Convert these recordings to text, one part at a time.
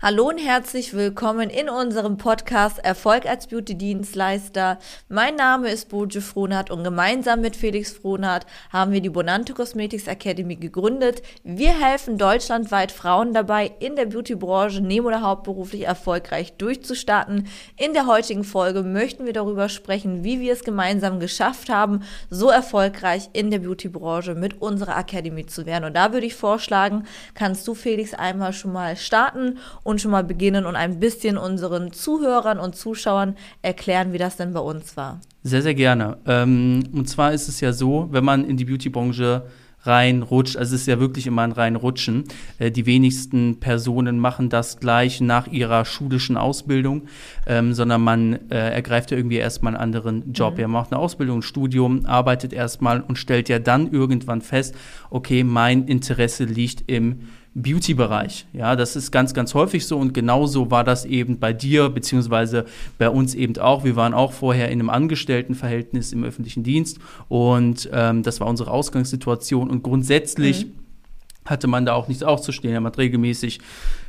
Hallo und herzlich willkommen in unserem Podcast Erfolg als Beauty-Dienstleister. Mein Name ist Boje Frohnert und gemeinsam mit Felix Frohnert haben wir die Bonante Cosmetics Academy gegründet. Wir helfen deutschlandweit Frauen dabei, in der Beauty-Branche neben- oder hauptberuflich erfolgreich durchzustarten. In der heutigen Folge möchten wir darüber sprechen, wie wir es gemeinsam geschafft haben, so erfolgreich in der Beauty-Branche mit unserer Academy zu werden. Und da würde ich vorschlagen, kannst du Felix einmal schon mal starten und schon mal beginnen und ein bisschen unseren Zuhörern und Zuschauern erklären, wie das denn bei uns war. Sehr, sehr gerne. Ähm, und zwar ist es ja so, wenn man in die Beauty-Branche reinrutscht, also es ist ja wirklich immer ein reinrutschen. Äh, die wenigsten Personen machen das gleich nach ihrer schulischen Ausbildung, ähm, sondern man äh, ergreift ja irgendwie erstmal einen anderen Job. Mhm. Er macht eine Ausbildung, ein Studium, arbeitet erstmal und stellt ja dann irgendwann fest, okay, mein Interesse liegt im Beauty-Bereich. Ja, das ist ganz, ganz häufig so und genauso war das eben bei dir, beziehungsweise bei uns eben auch. Wir waren auch vorher in einem Angestelltenverhältnis im öffentlichen Dienst und ähm, das war unsere Ausgangssituation und grundsätzlich mhm. hatte man da auch nichts auszustehen. Er hat regelmäßig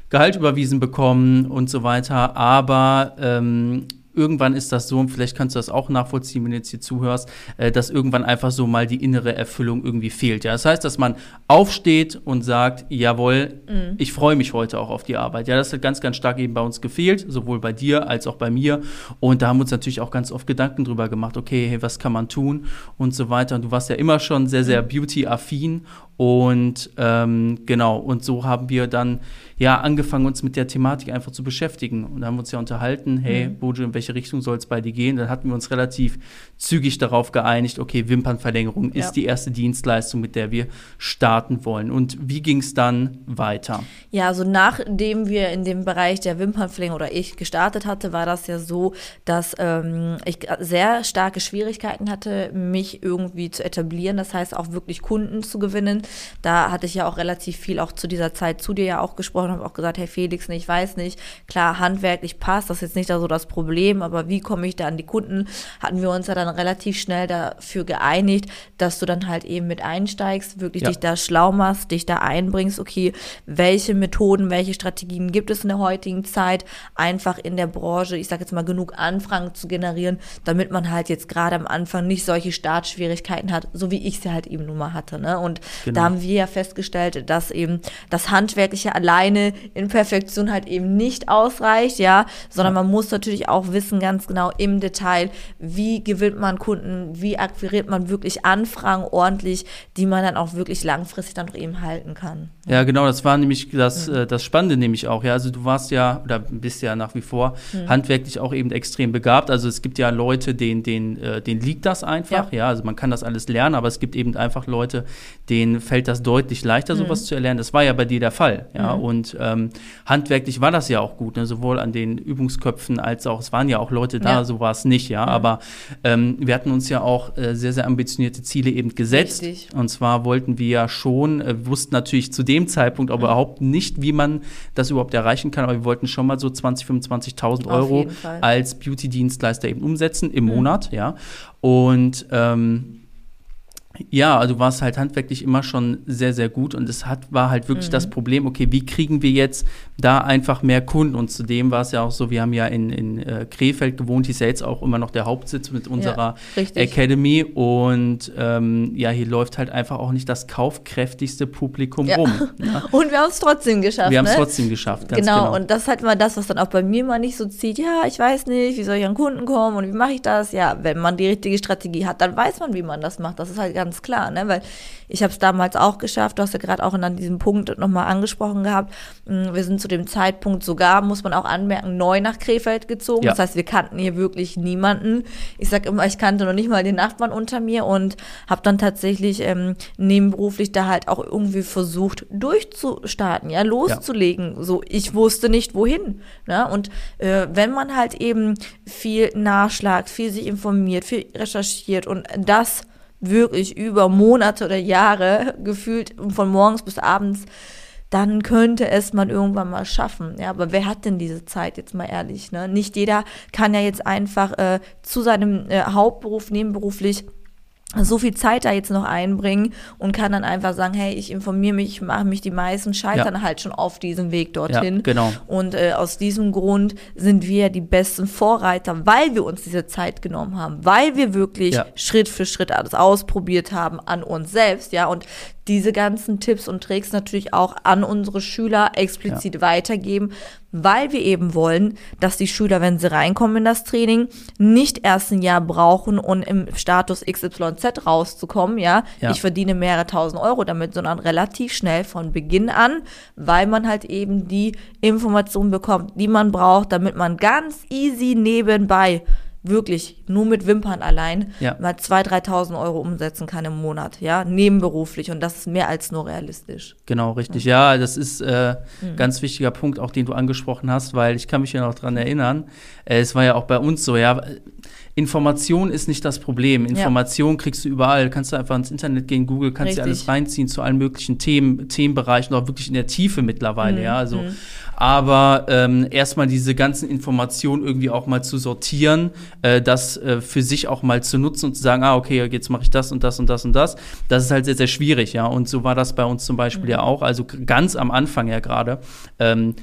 Gehalt überwiesen bekommen und so weiter, aber ähm, irgendwann ist das so, und vielleicht kannst du das auch nachvollziehen, wenn du jetzt hier zuhörst, äh, dass irgendwann einfach so mal die innere Erfüllung irgendwie fehlt. Ja, das heißt, dass man aufsteht und sagt, jawohl, mhm. ich freue mich heute auch auf die Arbeit. Ja, das hat ganz, ganz stark eben bei uns gefehlt, sowohl bei dir als auch bei mir. Und da haben wir uns natürlich auch ganz oft Gedanken drüber gemacht, okay, hey, was kann man tun und so weiter. Und du warst ja immer schon sehr, sehr mhm. beauty-affin und ähm, genau, und so haben wir dann ja angefangen, uns mit der Thematik einfach zu beschäftigen. Und da haben wir uns ja unterhalten, hey, mhm. Bojo, in welche Richtung soll es bei dir gehen? Dann hatten wir uns relativ zügig darauf geeinigt, okay, Wimpernverlängerung ja. ist die erste Dienstleistung, mit der wir starten wollen. Und wie ging es dann weiter? Ja, also nachdem wir in dem Bereich der Wimpernverlängerung oder ich gestartet hatte, war das ja so, dass ähm, ich sehr starke Schwierigkeiten hatte, mich irgendwie zu etablieren. Das heißt, auch wirklich Kunden zu gewinnen da hatte ich ja auch relativ viel auch zu dieser Zeit zu dir ja auch gesprochen, habe auch gesagt, hey Felix, ich weiß nicht, klar, handwerklich passt, das ist jetzt nicht da so das Problem, aber wie komme ich da an die Kunden? Hatten wir uns ja dann relativ schnell dafür geeinigt, dass du dann halt eben mit einsteigst, wirklich ja. dich da schlau machst, dich da einbringst, okay, welche Methoden, welche Strategien gibt es in der heutigen Zeit, einfach in der Branche, ich sage jetzt mal, genug Anfragen zu generieren, damit man halt jetzt gerade am Anfang nicht solche Startschwierigkeiten hat, so wie ich sie halt eben nun mal hatte. Ne? Und genau. Da haben wir ja festgestellt, dass eben das Handwerkliche alleine in Perfektion halt eben nicht ausreicht, ja, sondern man muss natürlich auch wissen ganz genau im Detail, wie gewinnt man Kunden, wie akquiriert man wirklich Anfragen ordentlich, die man dann auch wirklich langfristig dann noch eben halten kann. Ja, genau, das war nämlich das, mhm. das Spannende nämlich auch, ja, also du warst ja oder bist ja nach wie vor mhm. handwerklich auch eben extrem begabt, also es gibt ja Leute, denen, denen, äh, denen liegt das einfach, ja. ja, also man kann das alles lernen, aber es gibt eben einfach Leute, denen fällt das deutlich leichter, sowas mhm. zu erlernen. Das war ja bei dir der Fall. Ja? Mhm. Und ähm, handwerklich war das ja auch gut, ne? sowohl an den Übungsköpfen als auch, es waren ja auch Leute da, ja. so war es nicht, ja. Mhm. Aber ähm, wir hatten uns ja auch äh, sehr, sehr ambitionierte Ziele eben gesetzt. Richtig. Und zwar wollten wir ja schon, äh, wussten natürlich zu dem Zeitpunkt aber mhm. überhaupt nicht, wie man das überhaupt erreichen kann, aber wir wollten schon mal so 20.000, 25.000 Euro als Beauty-Dienstleister eben umsetzen im mhm. Monat, ja. Und ähm, ja, also du warst halt handwerklich immer schon sehr, sehr gut und es hat, war halt wirklich mhm. das Problem, okay, wie kriegen wir jetzt da einfach mehr Kunden? Und zudem war es ja auch so, wir haben ja in, in äh, Krefeld gewohnt, hier ist ja jetzt auch immer noch der Hauptsitz mit unserer ja, Academy und ähm, ja, hier läuft halt einfach auch nicht das kaufkräftigste Publikum ja. rum. Ja? Und wir haben es trotzdem geschafft. Wir haben es ne? trotzdem geschafft, ganz genau. genau. Und das ist halt mal das, was dann auch bei mir mal nicht so zieht, ja, ich weiß nicht, wie soll ich an Kunden kommen und wie mache ich das? Ja, wenn man die richtige Strategie hat, dann weiß man, wie man das macht. Das ist halt ganz klar, ne? Weil ich habe es damals auch geschafft, du hast ja gerade auch an diesem Punkt nochmal angesprochen gehabt. Mm, wir sind zu dem Zeitpunkt sogar, muss man auch anmerken, neu nach Krefeld gezogen. Ja. Das heißt, wir kannten hier wirklich niemanden. Ich sag immer, ich kannte noch nicht mal den Nachbarn unter mir und habe dann tatsächlich ähm, nebenberuflich da halt auch irgendwie versucht durchzustarten, ja, loszulegen. Ja. So, ich wusste nicht wohin. Ne? Und äh, wenn man halt eben viel nachschlagt, viel sich informiert, viel recherchiert und das wirklich über Monate oder Jahre gefühlt von morgens bis abends, dann könnte es man irgendwann mal schaffen. Ja, aber wer hat denn diese Zeit jetzt mal ehrlich? Ne? Nicht jeder kann ja jetzt einfach äh, zu seinem äh, Hauptberuf nebenberuflich so viel Zeit da jetzt noch einbringen und kann dann einfach sagen, hey, ich informiere mich, ich mache mich, die meisten scheitern ja. halt schon auf diesem Weg dorthin. Ja, genau. Und äh, aus diesem Grund sind wir die besten Vorreiter, weil wir uns diese Zeit genommen haben, weil wir wirklich ja. Schritt für Schritt alles ausprobiert haben an uns selbst, ja, und diese ganzen Tipps und Tricks natürlich auch an unsere Schüler explizit ja. weitergeben, weil wir eben wollen, dass die Schüler, wenn sie reinkommen in das Training, nicht erst ein Jahr brauchen, um im Status XYZ rauszukommen, ja. ja. Ich verdiene mehrere tausend Euro damit, sondern relativ schnell von Beginn an, weil man halt eben die Informationen bekommt, die man braucht, damit man ganz easy nebenbei wirklich nur mit Wimpern allein ja. mal 2.000, 3.000 Euro umsetzen kann im Monat, ja, nebenberuflich und das ist mehr als nur realistisch. Genau, richtig. Ja, das ist äh, mhm. ganz wichtiger Punkt, auch den du angesprochen hast, weil ich kann mich ja noch dran erinnern, äh, es war ja auch bei uns so, ja, Information ist nicht das Problem. Information ja. kriegst du überall. Kannst du einfach ins Internet gehen, Google, kannst dir alles reinziehen zu allen möglichen Themen, Themenbereichen, auch wirklich in der Tiefe mittlerweile, mhm. ja. Also, mhm. aber ähm, erstmal diese ganzen Informationen irgendwie auch mal zu sortieren, äh, das äh, für sich auch mal zu nutzen und zu sagen, ah, okay, jetzt mache ich das und das und das und das. Das ist halt sehr, sehr schwierig, ja. Und so war das bei uns zum Beispiel mhm. ja auch. Also ganz am Anfang ja gerade. Ähm,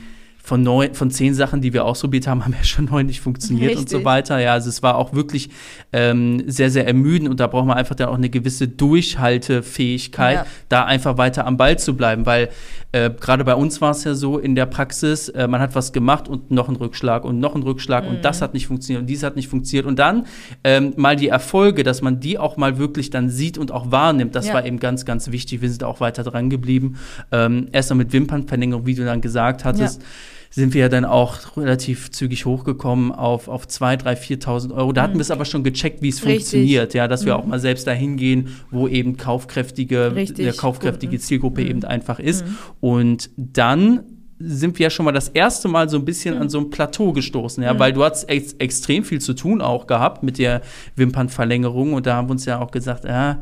von neun, von zehn Sachen, die wir ausprobiert haben, haben ja schon neun nicht funktioniert Richtig. und so weiter. Ja, also es war auch wirklich ähm, sehr, sehr ermüdend und da braucht man einfach dann auch eine gewisse Durchhaltefähigkeit, ja. da einfach weiter am Ball zu bleiben, weil äh, gerade bei uns war es ja so in der Praxis, äh, man hat was gemacht und noch ein Rückschlag und noch ein Rückschlag mhm. und das hat nicht funktioniert und dies hat nicht funktioniert und dann ähm, mal die Erfolge, dass man die auch mal wirklich dann sieht und auch wahrnimmt, das ja. war eben ganz, ganz wichtig. Wir sind auch weiter dran geblieben. Ähm, erst mal mit Wimpernverlängerung, wie du dann gesagt hattest. Ja sind wir ja dann auch relativ zügig hochgekommen auf, auf 2.000, 3.000, 4.000 Euro. Da hatten mhm. wir es aber schon gecheckt, wie es funktioniert, ja, dass wir mhm. auch mal selbst dahin gehen, wo eben kaufkräftige, Richtig. eine kaufkräftige Zielgruppe mhm. eben einfach ist. Mhm. Und dann sind wir ja schon mal das erste Mal so ein bisschen mhm. an so ein Plateau gestoßen, ja, mhm. weil du hast ex extrem viel zu tun auch gehabt mit der Wimpernverlängerung und da haben wir uns ja auch gesagt, ja,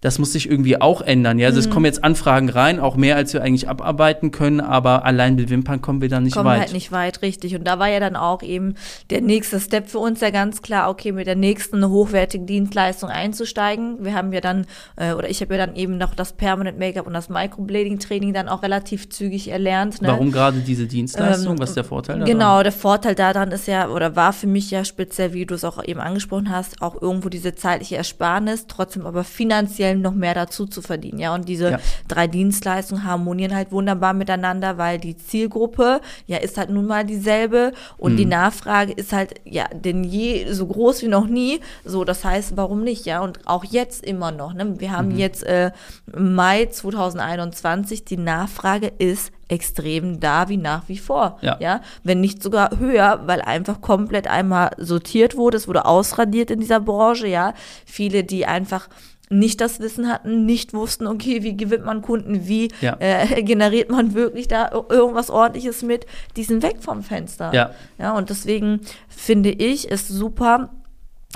das muss sich irgendwie auch ändern. Ja, also mhm. es kommen jetzt Anfragen rein, auch mehr als wir eigentlich abarbeiten können, aber allein mit Wimpern kommen wir dann nicht kommen weit. halt nicht weit, richtig. Und da war ja dann auch eben der nächste Step für uns ja ganz klar, okay, mit der nächsten hochwertigen Dienstleistung einzusteigen. Wir haben ja dann, äh, oder ich habe ja dann eben noch das Permanent Make-up und das Microblading Training dann auch relativ zügig erlernt. Ne? Warum gerade diese Dienstleistung? Ähm, Was ist der Vorteil daran? Genau, der Vorteil daran ist ja, oder war für mich ja speziell, wie du es auch eben angesprochen hast, auch irgendwo diese zeitliche Ersparnis, trotzdem aber finanziell finanziell noch mehr dazu zu verdienen. Ja, und diese ja. drei Dienstleistungen harmonieren halt wunderbar miteinander, weil die Zielgruppe ja ist halt nun mal dieselbe und mhm. die Nachfrage ist halt ja denn je so groß wie noch nie. So, das heißt, warum nicht? Ja, und auch jetzt immer noch. Ne? Wir haben mhm. jetzt äh, Mai 2021, die Nachfrage ist extrem da wie nach wie vor. Ja. ja. Wenn nicht sogar höher, weil einfach komplett einmal sortiert wurde, es wurde ausradiert in dieser Branche, ja. Viele, die einfach nicht das Wissen hatten, nicht wussten, okay, wie gewinnt man Kunden, wie ja. äh, generiert man wirklich da irgendwas ordentliches mit, die sind weg vom Fenster. Ja. ja, und deswegen finde ich es super,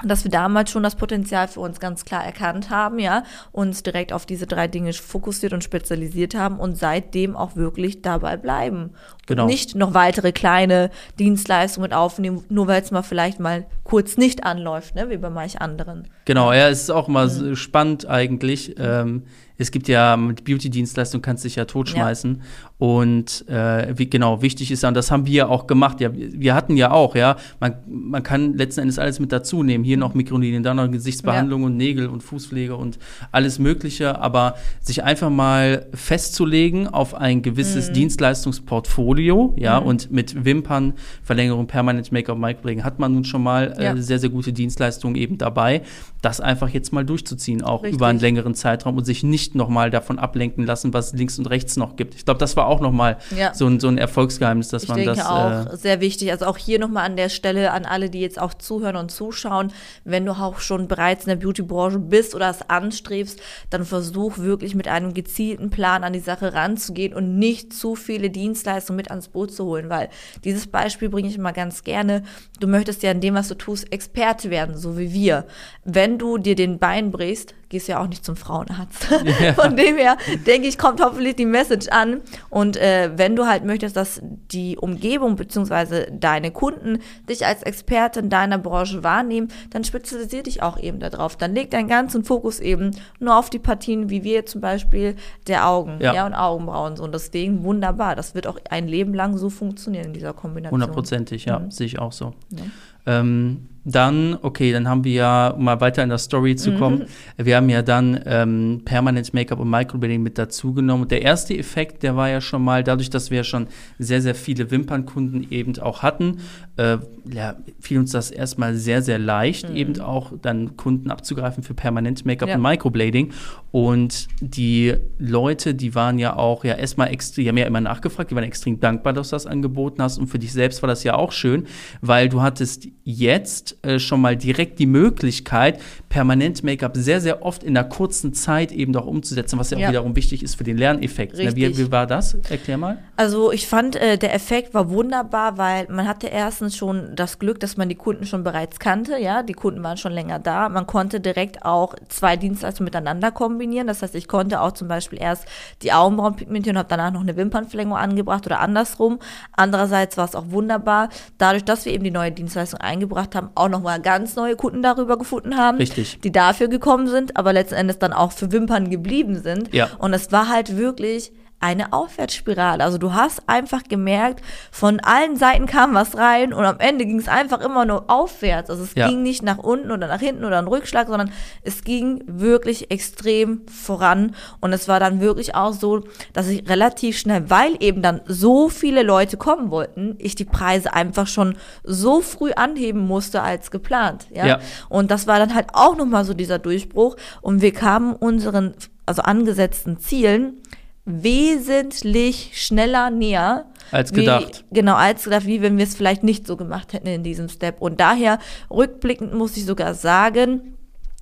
dass wir damals schon das Potenzial für uns ganz klar erkannt haben, ja, uns direkt auf diese drei Dinge fokussiert und spezialisiert haben und seitdem auch wirklich dabei bleiben. Genau. Und nicht noch weitere kleine Dienstleistungen mit aufnehmen, nur weil es mal vielleicht mal kurz nicht anläuft, ne, wie bei manch anderen. Genau, ja, es ist auch mal mhm. spannend eigentlich. Ähm, es gibt ja mit Beauty-Dienstleistung kannst du dich ja totschmeißen. Ja. Und äh, wie, genau, wichtig ist ja, und das haben wir auch gemacht. Ja, wir hatten ja auch, ja, man, man kann letzten Endes alles mit dazu nehmen. Hier noch Mikrolinien, da noch Gesichtsbehandlung ja. und Nägel und Fußpflege und alles Mögliche. Aber sich einfach mal festzulegen auf ein gewisses mhm. Dienstleistungsportfolio, ja, mhm. und mit Wimpern, Verlängerung, Permanent Make-up, Microblading hat man nun schon mal äh, ja. sehr, sehr gute Dienstleistungen eben dabei. Das einfach jetzt mal durchzuziehen, auch Richtig. über einen längeren Zeitraum und sich nicht nochmal davon ablenken lassen, was links und rechts noch gibt. Ich glaube, das war auch nochmal ja. so, ein, so ein Erfolgsgeheimnis, dass ich man denke das. auch äh, sehr wichtig. Also auch hier nochmal an der Stelle an alle, die jetzt auch zuhören und zuschauen, wenn du auch schon bereits in der Beauty-Branche bist oder es anstrebst, dann versuch wirklich mit einem gezielten Plan an die Sache ranzugehen und nicht zu viele Dienstleistungen mit ans Boot zu holen, weil dieses Beispiel bringe ich immer ganz gerne. Du möchtest ja in dem, was du tust, Experte werden, so wie wir. Wenn du dir den Bein brichst, gehst ja auch nicht zum Frauenarzt. Ja. Von dem her, denke ich, kommt hoffentlich die Message an. Und äh, wenn du halt möchtest, dass die Umgebung bzw. deine Kunden dich als Experte in deiner Branche wahrnehmen, dann spezialisier dich auch eben darauf. Dann leg deinen ganzen Fokus eben nur auf die Partien, wie wir zum Beispiel der Augen ja. ja und Augenbrauen. So. Und deswegen wunderbar. Das wird auch ein Leben lang so funktionieren in dieser Kombination. Hundertprozentig, ja, mhm. sehe ich auch so. Ja. Ähm, dann, okay, dann haben wir ja, um mal weiter in der Story zu kommen, mhm. wir haben ja dann ähm, Permanent Make-up und Microblading mit dazugenommen. Und der erste Effekt, der war ja schon mal, dadurch, dass wir schon sehr, sehr viele Wimpernkunden eben auch hatten, äh, ja, fiel uns das erstmal sehr, sehr leicht, mhm. eben auch dann Kunden abzugreifen für Permanent Make-up ja. und Microblading. Und die Leute, die waren ja auch ja erstmal extrem, die haben ja immer nachgefragt, die waren extrem dankbar, dass du das angeboten hast. Und für dich selbst war das ja auch schön, weil du hattest jetzt äh, schon mal direkt die Möglichkeit, permanent Make-up sehr, sehr oft in einer kurzen Zeit eben doch umzusetzen, was ja, ja. auch wiederum wichtig ist für den Lerneffekt. Ne? Wie, wie, war das? Erklär mal. Also ich fand, äh, der Effekt war wunderbar, weil man hatte erstens schon das Glück, dass man die Kunden schon bereits kannte, ja, die Kunden waren schon länger da. Man konnte direkt auch zwei Dienstleistungen miteinander kombinieren. Das heißt, ich konnte auch zum Beispiel erst die Augenbrauen pigmentieren und habe danach noch eine Wimpernverlängerung angebracht oder andersrum. Andererseits war es auch wunderbar, dadurch, dass wir eben die neue Dienstleistung eingebracht haben, auch nochmal ganz neue Kunden darüber gefunden haben, Richtig. die dafür gekommen sind, aber letzten Endes dann auch für Wimpern geblieben sind. Ja. Und es war halt wirklich eine Aufwärtsspirale. Also du hast einfach gemerkt, von allen Seiten kam was rein und am Ende ging es einfach immer nur aufwärts. Also es ja. ging nicht nach unten oder nach hinten oder ein Rückschlag, sondern es ging wirklich extrem voran. Und es war dann wirklich auch so, dass ich relativ schnell, weil eben dann so viele Leute kommen wollten, ich die Preise einfach schon so früh anheben musste als geplant. Ja. ja. Und das war dann halt auch nochmal so dieser Durchbruch. Und wir kamen unseren, also angesetzten Zielen wesentlich schneller näher. Als gedacht. Wie, genau, als gedacht, wie wenn wir es vielleicht nicht so gemacht hätten in diesem Step. Und daher, rückblickend muss ich sogar sagen,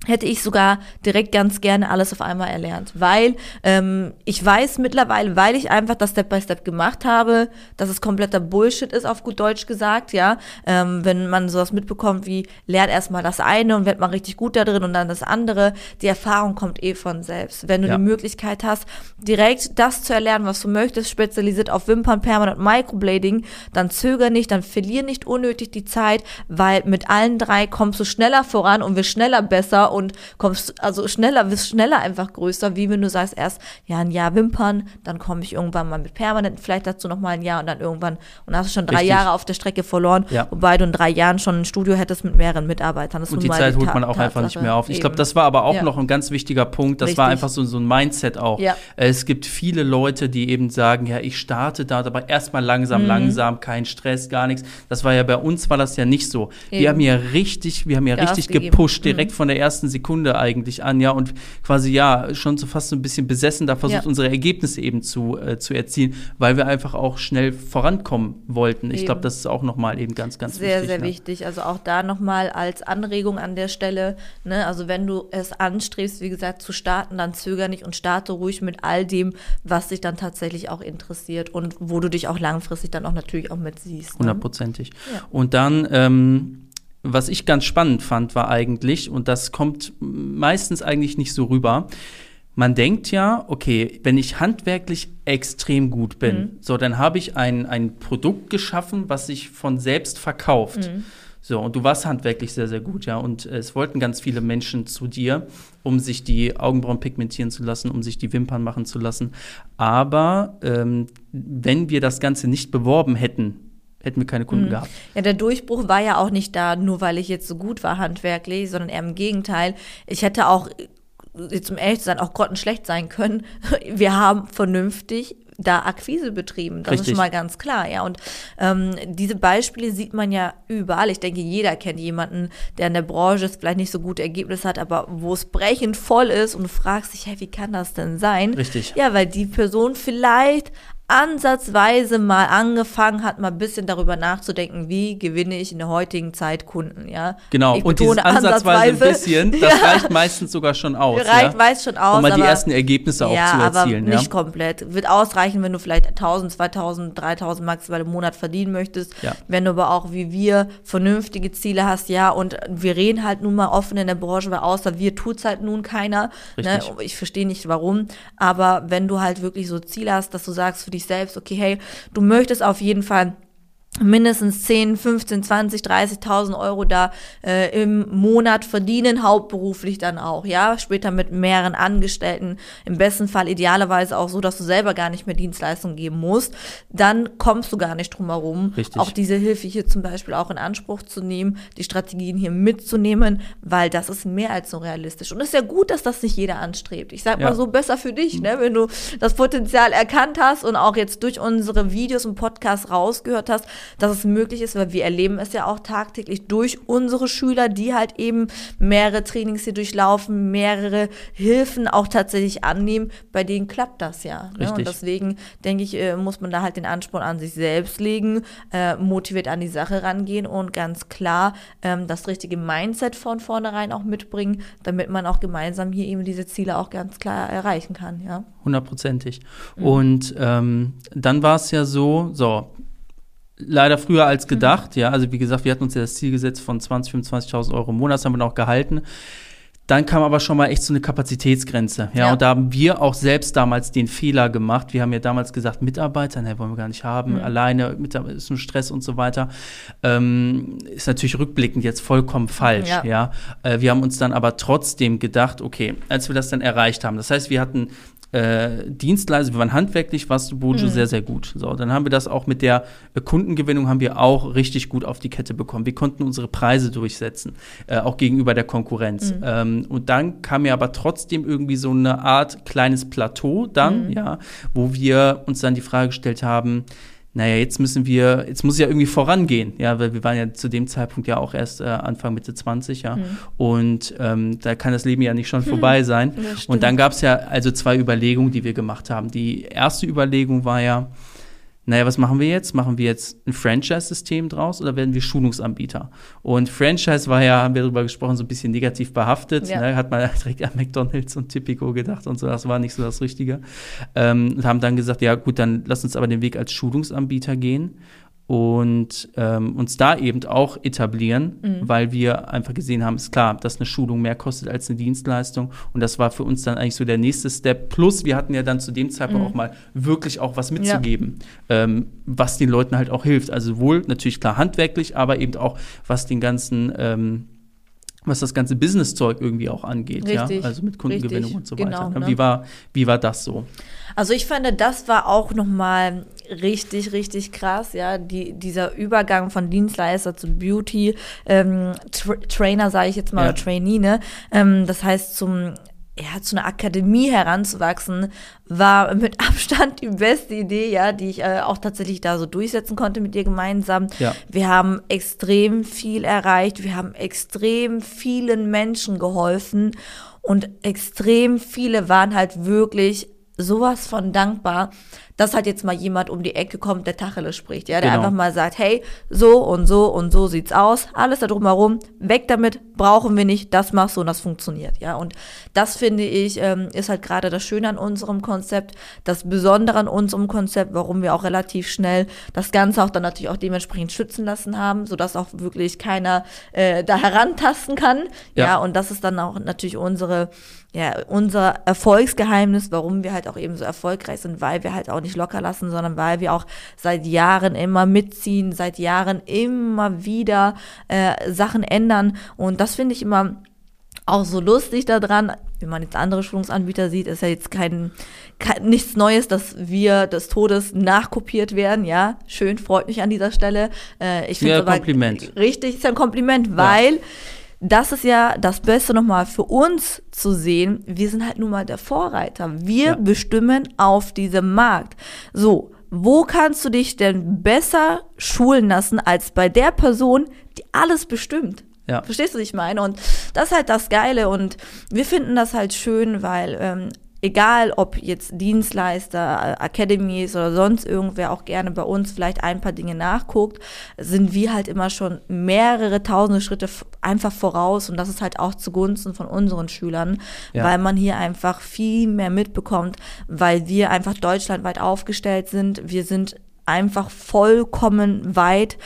hätte ich sogar direkt ganz gerne alles auf einmal erlernt, weil ähm, ich weiß mittlerweile, weil ich einfach das Step by Step gemacht habe, dass es kompletter Bullshit ist, auf gut Deutsch gesagt, ja. Ähm, wenn man sowas mitbekommt wie lernt erstmal das eine und wird man richtig gut da drin und dann das andere, die Erfahrung kommt eh von selbst. Wenn du ja. die Möglichkeit hast, direkt das zu erlernen, was du möchtest, spezialisiert auf Wimpern, Permanent Microblading, dann zöger nicht, dann verlier nicht unnötig die Zeit, weil mit allen drei kommst du schneller voran und wirst schneller besser und kommst also schneller, wirst schneller einfach größer, wie wenn du sagst erst, ja, ein Jahr Wimpern, dann komme ich irgendwann mal mit permanent, vielleicht dazu noch mal ein Jahr und dann irgendwann, und hast du schon drei Richtig. Jahre auf der Strecke verloren, ja. wobei du in drei Jahren schon ein Studio hättest mit mehreren Mitarbeitern. Das und die Zeit holt man auch Tatsache. einfach nicht mehr auf. Ich glaube, das war aber auch ja. noch ein ganz wichtiger Punkt, das Richtig. war einfach so, so ein Mindset auch. Ja. Es gibt viele Leute, die eben sagen, ja, ich starte da, aber erstmal langsam, mhm. langsam, kein Stress, gar nichts. Das war ja bei uns war das ja nicht so. Eben. Wir haben ja richtig, wir haben ja richtig gepusht, direkt mhm. von der ersten Sekunde eigentlich an, ja, und quasi ja, schon so fast so ein bisschen besessen da versucht, ja. unsere Ergebnisse eben zu, äh, zu erzielen, weil wir einfach auch schnell vorankommen wollten. Ich glaube, das ist auch nochmal eben ganz, ganz sehr, wichtig. Sehr, sehr ne? wichtig. Also auch da nochmal als Anregung an der Stelle, ne, also wenn du es anstrebst, wie gesagt, zu starten, dann zöger nicht und starte ruhig mit all dem, was dich dann tatsächlich auch interessiert und wo du dich auch langfristig dann auch natürlich auch mit siehst. Ne? Hundertprozentig. Ja. Und dann ähm, was ich ganz spannend fand, war eigentlich, und das kommt meistens eigentlich nicht so rüber, man denkt ja, okay, wenn ich handwerklich extrem gut bin, mhm. so, dann habe ich ein, ein Produkt geschaffen, was sich von selbst verkauft. Mhm. So, und du warst handwerklich sehr, sehr gut, ja. Und äh, es wollten ganz viele Menschen zu dir, um sich die Augenbrauen pigmentieren zu lassen, um sich die Wimpern machen zu lassen. Aber ähm, wenn wir das Ganze nicht beworben hätten, hätten wir keine Kunden mhm. gehabt. Ja, der Durchbruch war ja auch nicht da, nur weil ich jetzt so gut war handwerklich, sondern eher im Gegenteil. Ich hätte auch jetzt um ehrlich zu sein, auch grottenschlecht sein können. Wir haben vernünftig da Akquise betrieben. Das Richtig. ist schon mal ganz klar, ja. Und ähm, diese Beispiele sieht man ja überall. Ich denke, jeder kennt jemanden, der in der Branche vielleicht nicht so gute Ergebnisse hat, aber wo es brechend voll ist und du fragst dich, hey, wie kann das denn sein? Richtig. Ja, weil die Person vielleicht ansatzweise mal angefangen hat, mal ein bisschen darüber nachzudenken, wie gewinne ich in der heutigen Zeit Kunden, ja. Genau, und dieses ansatzweise, ein bisschen, das ja. reicht meistens sogar schon aus. Reicht ja? meist schon aus. Um mal die ersten Ergebnisse auch ja, zu erzielen. Aber nicht komplett. Wird ausreichen, wenn du vielleicht 1000, 2000, 3000 maximal im Monat verdienen möchtest. Ja. Wenn du aber auch wie wir vernünftige Ziele hast, ja, und wir reden halt nun mal offen in der Branche, weil außer wir tut es halt nun keiner. Ne? Ich verstehe nicht warum, aber wenn du halt wirklich so Ziele hast, dass du sagst für dich selbst, okay, hey, du möchtest auf jeden Fall mindestens 10, 15, 20, 30.000 Euro da äh, im Monat verdienen, hauptberuflich dann auch, ja, später mit mehreren Angestellten, im besten Fall idealerweise auch so, dass du selber gar nicht mehr Dienstleistungen geben musst, dann kommst du gar nicht drum herum, Richtig. auch diese Hilfe hier zum Beispiel auch in Anspruch zu nehmen, die Strategien hier mitzunehmen, weil das ist mehr als so realistisch und es ist ja gut, dass das nicht jeder anstrebt. Ich sag ja. mal so, besser für dich, ne, wenn du das Potenzial erkannt hast und auch jetzt durch unsere Videos und Podcasts rausgehört hast, dass es möglich ist, weil wir erleben es ja auch tagtäglich durch unsere Schüler, die halt eben mehrere Trainings hier durchlaufen, mehrere Hilfen auch tatsächlich annehmen, bei denen klappt das ja. Ne? Und deswegen denke ich, äh, muss man da halt den Ansporn an sich selbst legen, äh, motiviert an die Sache rangehen und ganz klar ähm, das richtige Mindset von vornherein auch mitbringen, damit man auch gemeinsam hier eben diese Ziele auch ganz klar erreichen kann, ja. Hundertprozentig. Mhm. Und ähm, dann war es ja so, so, leider früher als gedacht. Mhm. Ja, also wie gesagt, wir hatten uns ja das Ziel gesetzt von 20.000, 25.000 Euro im Monat, das haben wir auch gehalten. Dann kam aber schon mal echt so eine Kapazitätsgrenze. Ja, ja, und da haben wir auch selbst damals den Fehler gemacht. Wir haben ja damals gesagt, Mitarbeiter, ne, wollen wir gar nicht haben, mhm. alleine mit, ist ein Stress und so weiter. Ähm, ist natürlich rückblickend jetzt vollkommen falsch. Ja. ja. Äh, wir haben uns dann aber trotzdem gedacht, okay, als wir das dann erreicht haben, das heißt, wir hatten äh, Dienstleister, wir waren handwerklich, was Bojo mhm. sehr, sehr gut. So, dann haben wir das auch mit der äh, Kundengewinnung haben wir auch richtig gut auf die Kette bekommen. Wir konnten unsere Preise durchsetzen, äh, auch gegenüber der Konkurrenz. Mhm. Ähm, und dann kam ja aber trotzdem irgendwie so eine Art kleines Plateau dann, mhm. ja, wo wir uns dann die Frage gestellt haben, naja, jetzt müssen wir, jetzt muss es ja irgendwie vorangehen, ja, weil wir waren ja zu dem Zeitpunkt ja auch erst äh, Anfang Mitte 20, ja. Mhm. Und ähm, da kann das Leben ja nicht schon vorbei sein. Und dann gab es ja also zwei Überlegungen, die wir gemacht haben. Die erste Überlegung war ja, naja, was machen wir jetzt? Machen wir jetzt ein Franchise-System draus oder werden wir Schulungsanbieter? Und Franchise war ja, haben wir darüber gesprochen, so ein bisschen negativ behaftet. Ja. Ne? Hat man direkt an McDonalds und Typico gedacht und so, das war nicht so das Richtige. Ähm, und haben dann gesagt, ja gut, dann lass uns aber den Weg als Schulungsanbieter gehen und ähm, uns da eben auch etablieren, mhm. weil wir einfach gesehen haben, ist klar, dass eine Schulung mehr kostet als eine Dienstleistung und das war für uns dann eigentlich so der nächste Step. Plus wir hatten ja dann zu dem Zeitpunkt mhm. auch mal wirklich auch was mitzugeben, ja. ähm, was den Leuten halt auch hilft. Also wohl natürlich klar handwerklich, aber eben auch was den ganzen ähm, was das ganze Business-Zeug irgendwie auch angeht, richtig, ja, also mit Kundengewinnung richtig, und so weiter. Genau, ne? Wie war wie war das so? Also ich fand, das war auch noch mal richtig richtig krass, ja, die, dieser Übergang von Dienstleister zu Beauty ähm, Tra Trainer, sage ich jetzt mal, ja. oder Trainee, ne? Ähm, das heißt zum ja, zu einer Akademie heranzuwachsen, war mit Abstand die beste Idee, ja, die ich äh, auch tatsächlich da so durchsetzen konnte mit dir gemeinsam. Ja. Wir haben extrem viel erreicht, wir haben extrem vielen Menschen geholfen und extrem viele waren halt wirklich sowas von dankbar, dass halt jetzt mal jemand um die Ecke kommt, der Tacheles spricht, ja, der genau. einfach mal sagt, hey, so und so und so sieht's aus, alles da drumherum, weg damit, brauchen wir nicht, das machst du und das funktioniert, ja, und das finde ich, ähm, ist halt gerade das Schöne an unserem Konzept, das Besondere an unserem Konzept, warum wir auch relativ schnell das Ganze auch dann natürlich auch dementsprechend schützen lassen haben, sodass auch wirklich keiner äh, da herantasten kann, ja. ja, und das ist dann auch natürlich unsere ja, unser Erfolgsgeheimnis, warum wir halt auch eben so erfolgreich sind, weil wir halt auch nicht locker lassen, sondern weil wir auch seit Jahren immer mitziehen, seit Jahren immer wieder äh, Sachen ändern. Und das finde ich immer auch so lustig daran, wenn man jetzt andere Schulungsanbieter sieht, ist ja jetzt kein, kein nichts Neues, dass wir des Todes nachkopiert werden. Ja, schön, freut mich an dieser Stelle. Äh, ich finde ja, Kompliment. Richtig, ist ja ein Kompliment, weil ja. Das ist ja das Beste nochmal für uns zu sehen. Wir sind halt nun mal der Vorreiter. Wir ja. bestimmen auf diesem Markt. So, wo kannst du dich denn besser schulen lassen als bei der Person, die alles bestimmt? Ja. Verstehst du, was ich meine? Und das ist halt das Geile und wir finden das halt schön, weil ähm, egal ob jetzt Dienstleister, Academies oder sonst irgendwer auch gerne bei uns vielleicht ein paar Dinge nachguckt, sind wir halt immer schon mehrere tausende Schritte einfach voraus und das ist halt auch zugunsten von unseren Schülern, ja. weil man hier einfach viel mehr mitbekommt, weil wir einfach deutschlandweit aufgestellt sind. Wir sind einfach vollkommen weit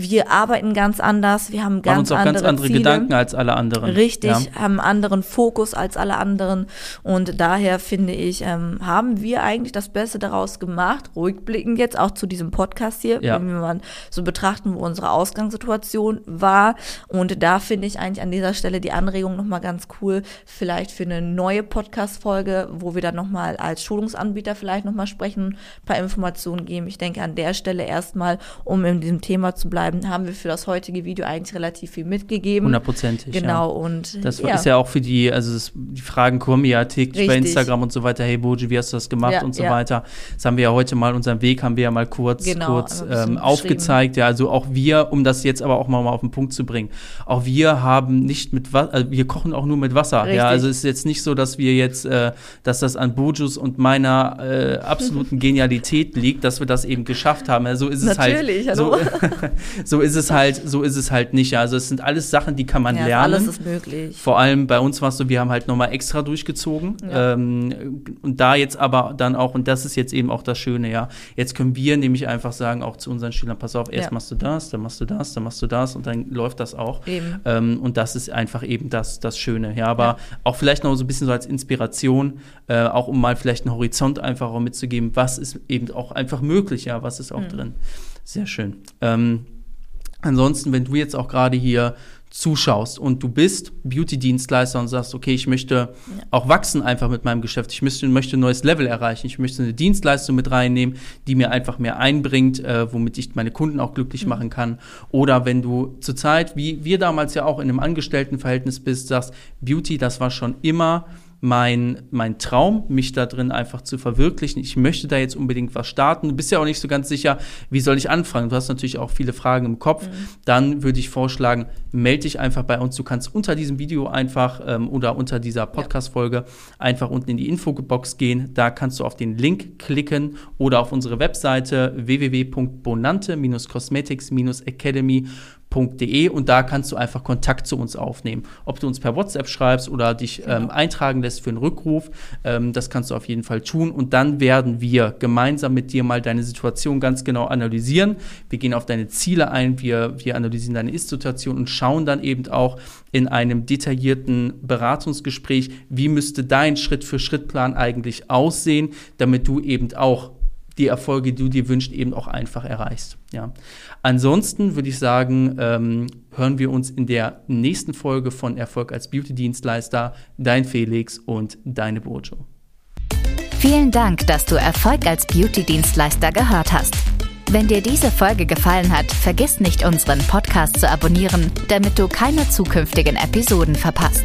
wir arbeiten ganz anders, wir haben ganz, uns auch andere, ganz andere Ziele. Gedanken als alle anderen. Richtig, ja. haben einen anderen Fokus als alle anderen und daher finde ich, ähm, haben wir eigentlich das Beste daraus gemacht, rückblickend jetzt auch zu diesem Podcast hier, ja. wenn wir mal so betrachten, wo unsere Ausgangssituation war und da finde ich eigentlich an dieser Stelle die Anregung nochmal ganz cool, vielleicht für eine neue Podcast-Folge, wo wir dann nochmal als Schulungsanbieter vielleicht nochmal sprechen, ein paar Informationen geben. Ich denke an der Stelle erstmal, um in diesem Thema zu bleiben, bleiben, haben wir für das heutige Video eigentlich relativ viel mitgegeben. Hundertprozentig. Genau, ja. und. Das ja. ist ja auch für die, also das, die Fragen kommen ja täglich bei Instagram und so weiter. Hey Boji, wie hast du das gemacht ja, und so weiter. Das haben wir ja heute mal, unseren Weg haben wir ja mal kurz, genau, kurz ähm, aufgezeigt. Ja, also auch wir, um das jetzt aber auch mal, mal auf den Punkt zu bringen, auch wir haben nicht mit Wasser, also wir kochen auch nur mit Wasser. Richtig. Ja, also es ist jetzt nicht so, dass wir jetzt, äh, dass das an Bojus und meiner äh, absoluten Genialität liegt, dass wir das eben geschafft haben. Also so ist es Natürlich, halt. Natürlich, hallo. So, so ist es halt, so ist es halt nicht. Also es sind alles Sachen, die kann man ja, lernen. Alles ist möglich. Vor allem bei uns war es so, wir haben halt nochmal extra durchgezogen. Ja. Ähm, und da jetzt aber dann auch, und das ist jetzt eben auch das Schöne, ja, jetzt können wir nämlich einfach sagen, auch zu unseren Schülern, pass auf, erst ja. machst du das, dann machst du das, dann machst du das und dann läuft das auch. Ähm, und das ist einfach eben das, das Schöne. Ja, aber auch vielleicht noch so ein bisschen so als Inspiration, äh, auch um mal vielleicht einen Horizont einfach auch mitzugeben, was ist eben auch einfach möglich, ja, was ist auch mhm. drin. Sehr schön. Ähm, Ansonsten, wenn du jetzt auch gerade hier zuschaust und du bist Beauty-Dienstleister und sagst, okay, ich möchte ja. auch wachsen einfach mit meinem Geschäft, ich möchte, möchte ein neues Level erreichen, ich möchte eine Dienstleistung mit reinnehmen, die mir einfach mehr einbringt, äh, womit ich meine Kunden auch glücklich mhm. machen kann. Oder wenn du zurzeit, wie wir damals ja auch in einem Angestelltenverhältnis bist, sagst, Beauty, das war schon immer mein, mein Traum, mich da drin einfach zu verwirklichen. Ich möchte da jetzt unbedingt was starten. Du bist ja auch nicht so ganz sicher, wie soll ich anfangen? Du hast natürlich auch viele Fragen im Kopf. Mhm. Dann würde ich vorschlagen, melde dich einfach bei uns. Du kannst unter diesem Video einfach ähm, oder unter dieser Podcast-Folge einfach unten in die Infobox gehen. Da kannst du auf den Link klicken oder auf unsere Webseite www.bonante-cosmetics-academy.com www.web.de und da kannst du einfach Kontakt zu uns aufnehmen. Ob du uns per WhatsApp schreibst oder dich genau. ähm, eintragen lässt für einen Rückruf, ähm, das kannst du auf jeden Fall tun und dann werden wir gemeinsam mit dir mal deine Situation ganz genau analysieren. Wir gehen auf deine Ziele ein, wir, wir analysieren deine Ist-Situation und schauen dann eben auch in einem detaillierten Beratungsgespräch, wie müsste dein Schritt-für-Schritt-Plan eigentlich aussehen, damit du eben auch die Erfolge, die du dir wünschst, eben auch einfach erreichst. Ja. Ansonsten würde ich sagen, ähm, hören wir uns in der nächsten Folge von Erfolg als Beauty-Dienstleister. Dein Felix und deine Bojo. Vielen Dank, dass du Erfolg als Beauty-Dienstleister gehört hast. Wenn dir diese Folge gefallen hat, vergiss nicht, unseren Podcast zu abonnieren, damit du keine zukünftigen Episoden verpasst.